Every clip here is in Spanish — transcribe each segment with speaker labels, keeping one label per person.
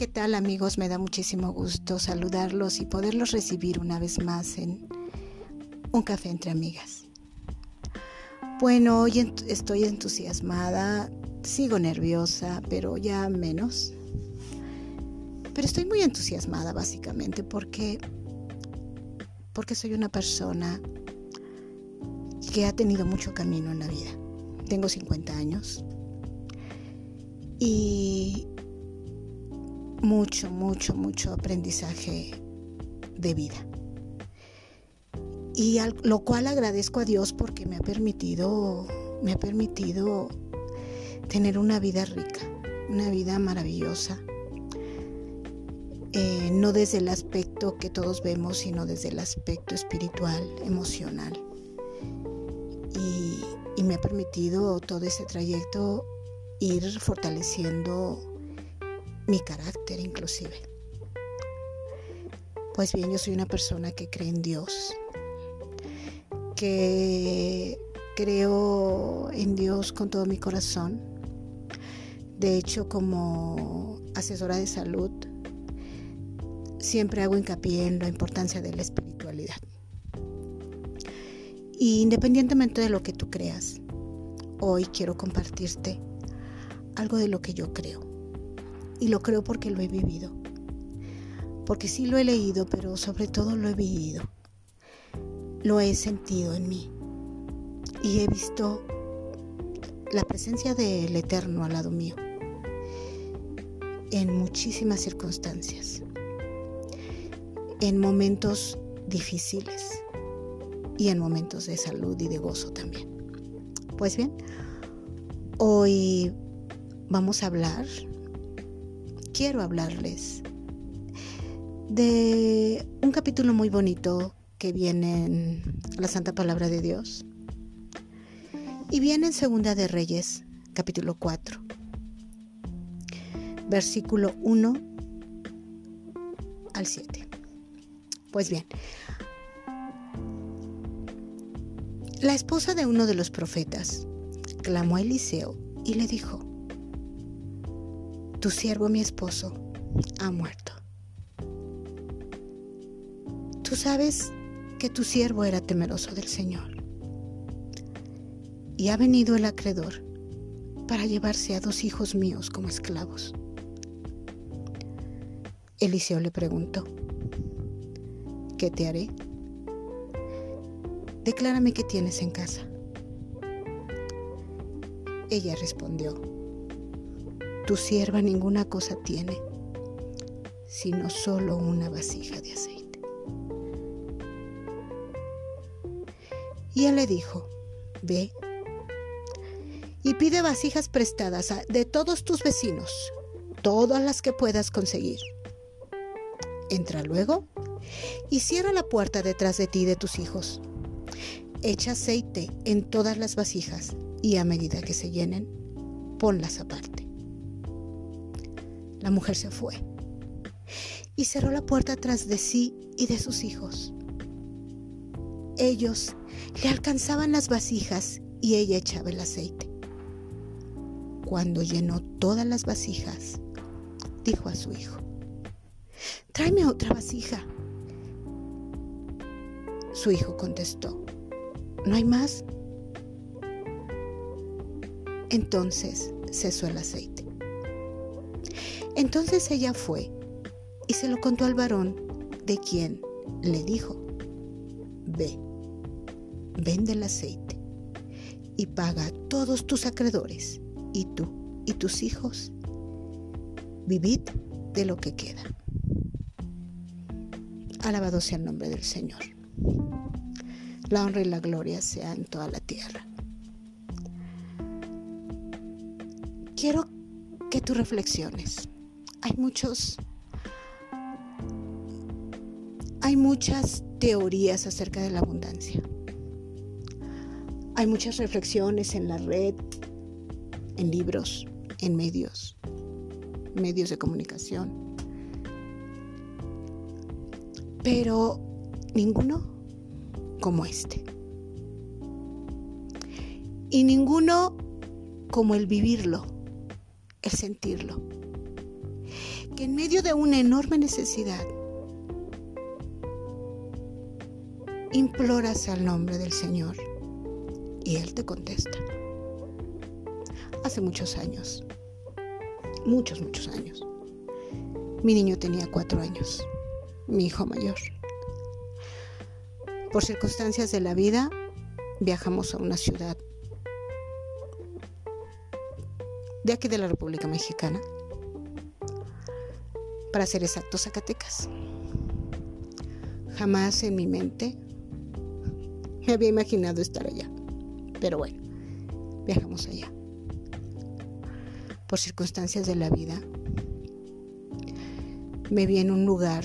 Speaker 1: ¿qué tal amigos? Me da muchísimo gusto saludarlos y poderlos recibir una vez más en un café entre amigas. Bueno, hoy estoy entusiasmada, sigo nerviosa, pero ya menos. Pero estoy muy entusiasmada básicamente porque porque soy una persona que ha tenido mucho camino en la vida. Tengo 50 años y mucho, mucho, mucho aprendizaje de vida. Y lo cual agradezco a Dios porque me ha permitido, me ha permitido tener una vida rica, una vida maravillosa. Eh, no desde el aspecto que todos vemos, sino desde el aspecto espiritual, emocional. Y, y me ha permitido todo ese trayecto ir fortaleciendo mi carácter inclusive. Pues bien, yo soy una persona que cree en Dios, que creo en Dios con todo mi corazón. De hecho, como asesora de salud, siempre hago hincapié en la importancia de la espiritualidad. Y independientemente de lo que tú creas, hoy quiero compartirte algo de lo que yo creo. Y lo creo porque lo he vivido. Porque sí lo he leído, pero sobre todo lo he vivido. Lo he sentido en mí. Y he visto la presencia del Eterno al lado mío. En muchísimas circunstancias. En momentos difíciles. Y en momentos de salud y de gozo también. Pues bien, hoy vamos a hablar quiero hablarles de un capítulo muy bonito que viene en la Santa Palabra de Dios. Y viene en Segunda de Reyes, capítulo 4, versículo 1 al 7. Pues bien, la esposa de uno de los profetas clamó a Eliseo y le dijo, tu siervo, mi esposo, ha muerto. Tú sabes que tu siervo era temeroso del Señor. Y ha venido el acreedor para llevarse a dos hijos míos como esclavos. Eliseo le preguntó, ¿qué te haré? Declárame qué tienes en casa. Ella respondió, tu sierva ninguna cosa tiene, sino solo una vasija de aceite. Y él le dijo, ve y pide vasijas prestadas de todos tus vecinos, todas las que puedas conseguir. Entra luego y cierra la puerta detrás de ti y de tus hijos. Echa aceite en todas las vasijas y a medida que se llenen, ponlas aparte. La mujer se fue y cerró la puerta tras de sí y de sus hijos. Ellos le alcanzaban las vasijas y ella echaba el aceite. Cuando llenó todas las vasijas, dijo a su hijo, tráeme otra vasija. Su hijo contestó, ¿no hay más? Entonces cesó el aceite. Entonces ella fue y se lo contó al varón, de quien le dijo, ve, vende el aceite y paga a todos tus acreedores, y tú y tus hijos, vivid de lo que queda. Alabado sea el nombre del Señor. La honra y la gloria sea en toda la tierra. Quiero que tú reflexiones hay muchos hay muchas teorías acerca de la abundancia. Hay muchas reflexiones en la red, en libros, en medios, medios de comunicación. Pero ninguno como este. Y ninguno como el vivirlo, el sentirlo que en medio de una enorme necesidad imploras al nombre del Señor y Él te contesta. Hace muchos años, muchos, muchos años, mi niño tenía cuatro años, mi hijo mayor. Por circunstancias de la vida, viajamos a una ciudad de aquí de la República Mexicana, para ser exactos, Zacatecas. Jamás en mi mente me había imaginado estar allá, pero bueno, viajamos allá. Por circunstancias de la vida, me vi en un lugar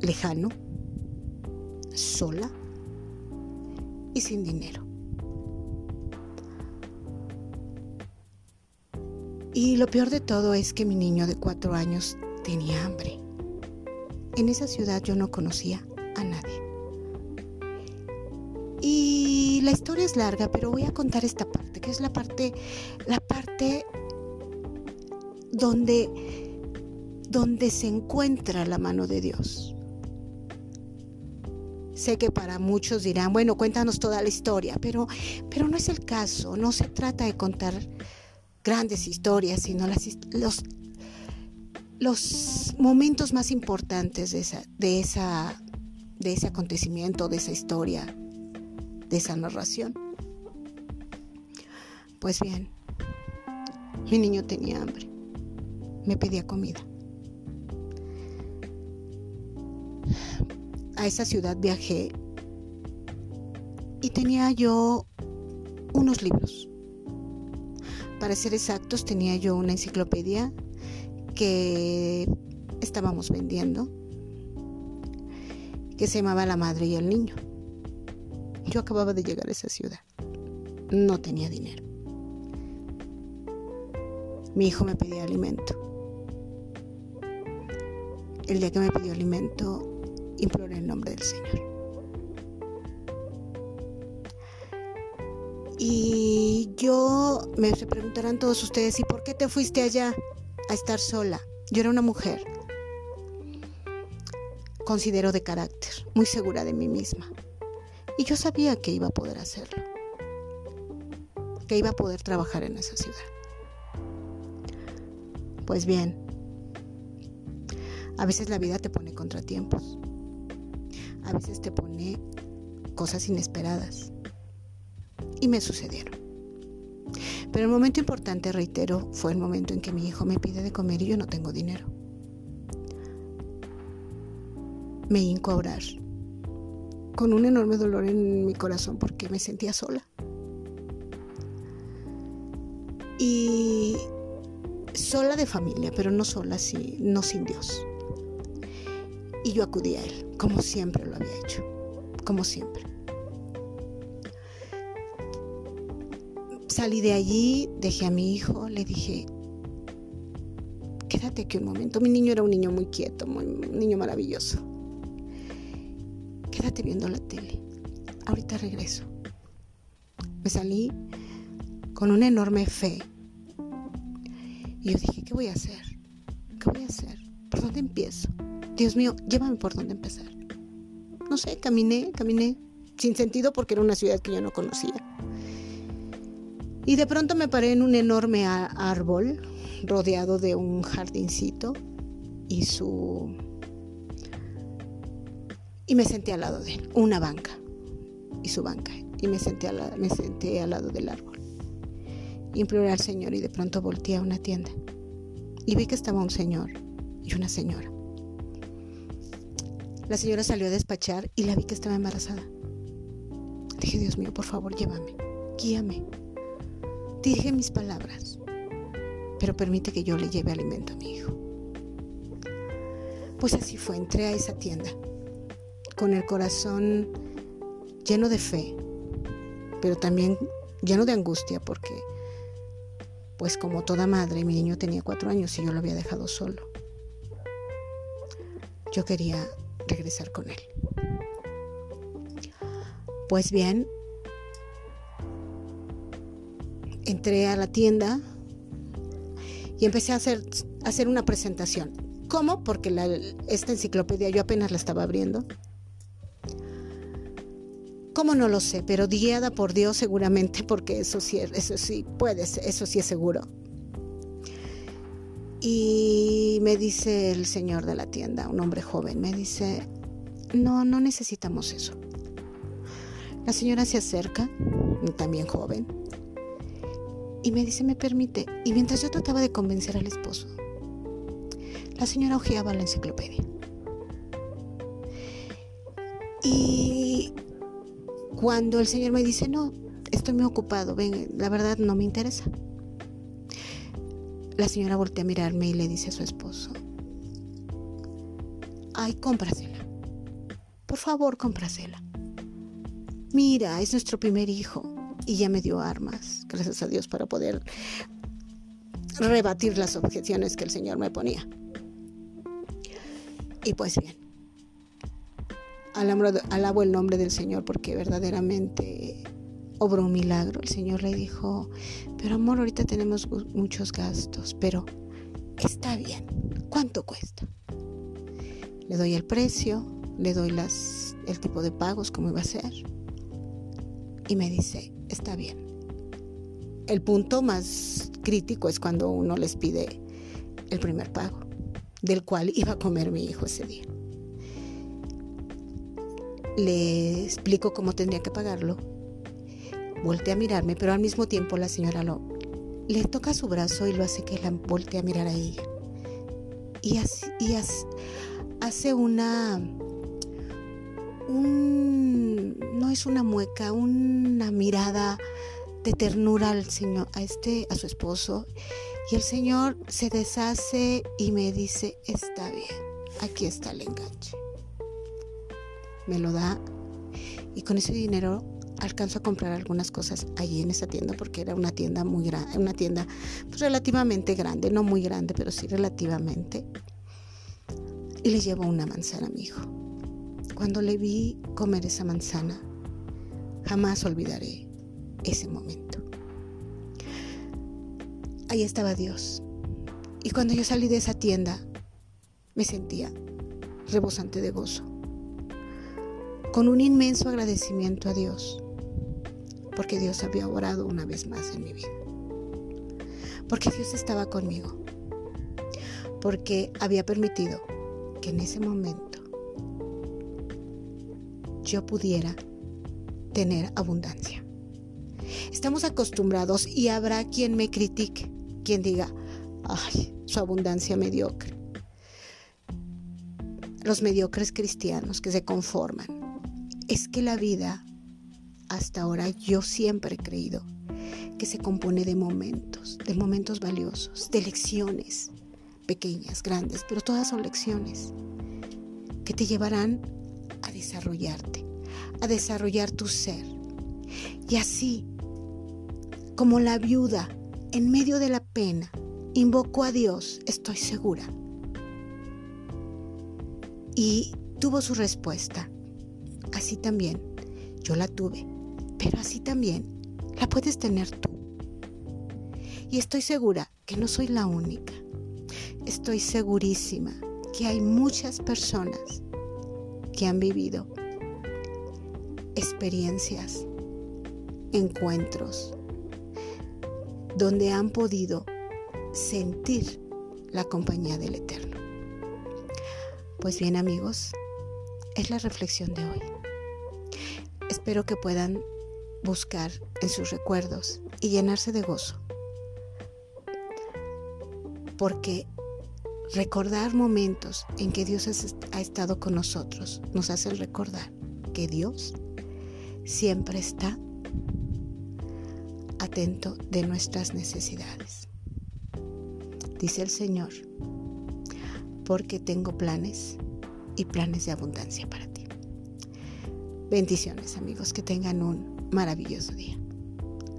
Speaker 1: lejano, sola y sin dinero. Y lo peor de todo es que mi niño de cuatro años tenía hambre. En esa ciudad yo no conocía a nadie. Y la historia es larga, pero voy a contar esta parte, que es la parte, la parte donde, donde se encuentra la mano de Dios. Sé que para muchos dirán, bueno, cuéntanos toda la historia, pero, pero no es el caso, no se trata de contar grandes historias, sino los, los momentos más importantes de, esa, de, esa, de ese acontecimiento, de esa historia, de esa narración. Pues bien, mi niño tenía hambre, me pedía comida. A esa ciudad viajé y tenía yo unos libros para ser exactos, tenía yo una enciclopedia que estábamos vendiendo, que se llamaba La Madre y el Niño. Yo acababa de llegar a esa ciudad. No tenía dinero. Mi hijo me pedía alimento. El día que me pidió alimento, imploré el nombre del Señor. Y yo me preguntarán todos ustedes, ¿y por qué te fuiste allá a estar sola? Yo era una mujer, considero de carácter, muy segura de mí misma. Y yo sabía que iba a poder hacerlo, que iba a poder trabajar en esa ciudad. Pues bien, a veces la vida te pone contratiempos, a veces te pone cosas inesperadas y me sucedieron. Pero el momento importante, reitero, fue el momento en que mi hijo me pide de comer y yo no tengo dinero. Me hinco a orar, con un enorme dolor en mi corazón porque me sentía sola. Y sola de familia, pero no sola, sí, no sin Dios. Y yo acudí a Él, como siempre lo había hecho, como siempre. Salí de allí, dejé a mi hijo, le dije, quédate aquí un momento. Mi niño era un niño muy quieto, muy, un niño maravilloso. Quédate viendo la tele. Ahorita regreso. Me salí con una enorme fe. Y yo dije, ¿qué voy a hacer? ¿Qué voy a hacer? ¿Por dónde empiezo? Dios mío, llévame por dónde empezar. No sé, caminé, caminé, sin sentido porque era una ciudad que yo no conocía. Y de pronto me paré en un enorme árbol rodeado de un jardincito y su... Y me senté al lado de él, una banca y su banca. Y me senté, al, me senté al lado del árbol. Imploré al Señor y de pronto volteé a una tienda. Y vi que estaba un señor y una señora. La señora salió a despachar y la vi que estaba embarazada. Dije, Dios mío, por favor, llévame, guíame. Dirige mis palabras, pero permite que yo le lleve alimento a mi hijo. Pues así fue, entré a esa tienda con el corazón lleno de fe, pero también lleno de angustia porque, pues como toda madre, mi niño tenía cuatro años y yo lo había dejado solo. Yo quería regresar con él. Pues bien, entré a la tienda y empecé a hacer hacer una presentación. ¿Cómo? Porque esta enciclopedia yo apenas la estaba abriendo. ¿Cómo no lo sé? Pero guiada por Dios seguramente, porque eso sí, eso sí eso sí es seguro. Y me dice el señor de la tienda, un hombre joven, me dice, no, no necesitamos eso. La señora se acerca, también joven, y me dice, me permite. Y mientras yo trataba de convencer al esposo, la señora hojeaba la enciclopedia. Y cuando el señor me dice, no, estoy muy ocupado, ven, la verdad no me interesa. La señora voltea a mirarme y le dice a su esposo, ay, cómprasela. Por favor, cómprasela. Mira, es nuestro primer hijo y ya me dio armas, gracias a Dios, para poder rebatir las objeciones que el Señor me ponía. Y pues bien, alabo el nombre del Señor porque verdaderamente obró un milagro. El Señor le dijo, pero amor, ahorita tenemos muchos gastos, pero está bien. ¿Cuánto cuesta? Le doy el precio, le doy las, el tipo de pagos, cómo iba a ser. Y me dice, está bien. El punto más crítico es cuando uno les pide el primer pago, del cual iba a comer mi hijo ese día. Le explico cómo tendría que pagarlo voltea a mirarme, pero al mismo tiempo la señora lo, le toca su brazo y lo hace que la voltee a mirar a ella. Y, así, y hace una... Un, no es una mueca, una mirada de ternura al señor, a este, a su esposo. Y el señor se deshace y me dice, está bien, aquí está el enganche. Me lo da y con ese dinero alcanzo a comprar algunas cosas allí en esa tienda porque era una tienda muy grande, una tienda pues, relativamente grande, no muy grande, pero sí relativamente. Y le llevo una manzana a mi hijo. Cuando le vi comer esa manzana, jamás olvidaré ese momento. Ahí estaba Dios. Y cuando yo salí de esa tienda, me sentía rebosante de gozo, con un inmenso agradecimiento a Dios porque Dios había orado una vez más en mi vida. Porque Dios estaba conmigo. Porque había permitido que en ese momento yo pudiera tener abundancia. Estamos acostumbrados y habrá quien me critique, quien diga, ay, su abundancia mediocre. Los mediocres cristianos que se conforman. Es que la vida hasta ahora yo siempre he creído que se compone de momentos, de momentos valiosos, de lecciones pequeñas, grandes, pero todas son lecciones que te llevarán a desarrollarte, a desarrollar tu ser. Y así, como la viuda en medio de la pena invocó a Dios, estoy segura, y tuvo su respuesta, así también yo la tuve pero así también la puedes tener tú. Y estoy segura que no soy la única. Estoy segurísima que hay muchas personas que han vivido experiencias, encuentros, donde han podido sentir la compañía del Eterno. Pues bien amigos, es la reflexión de hoy. Espero que puedan buscar en sus recuerdos y llenarse de gozo. Porque recordar momentos en que Dios ha estado con nosotros nos hace recordar que Dios siempre está atento de nuestras necesidades. Dice el Señor, porque tengo planes y planes de abundancia para ti. Bendiciones amigos, que tengan un maravilloso día.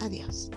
Speaker 1: Adiós.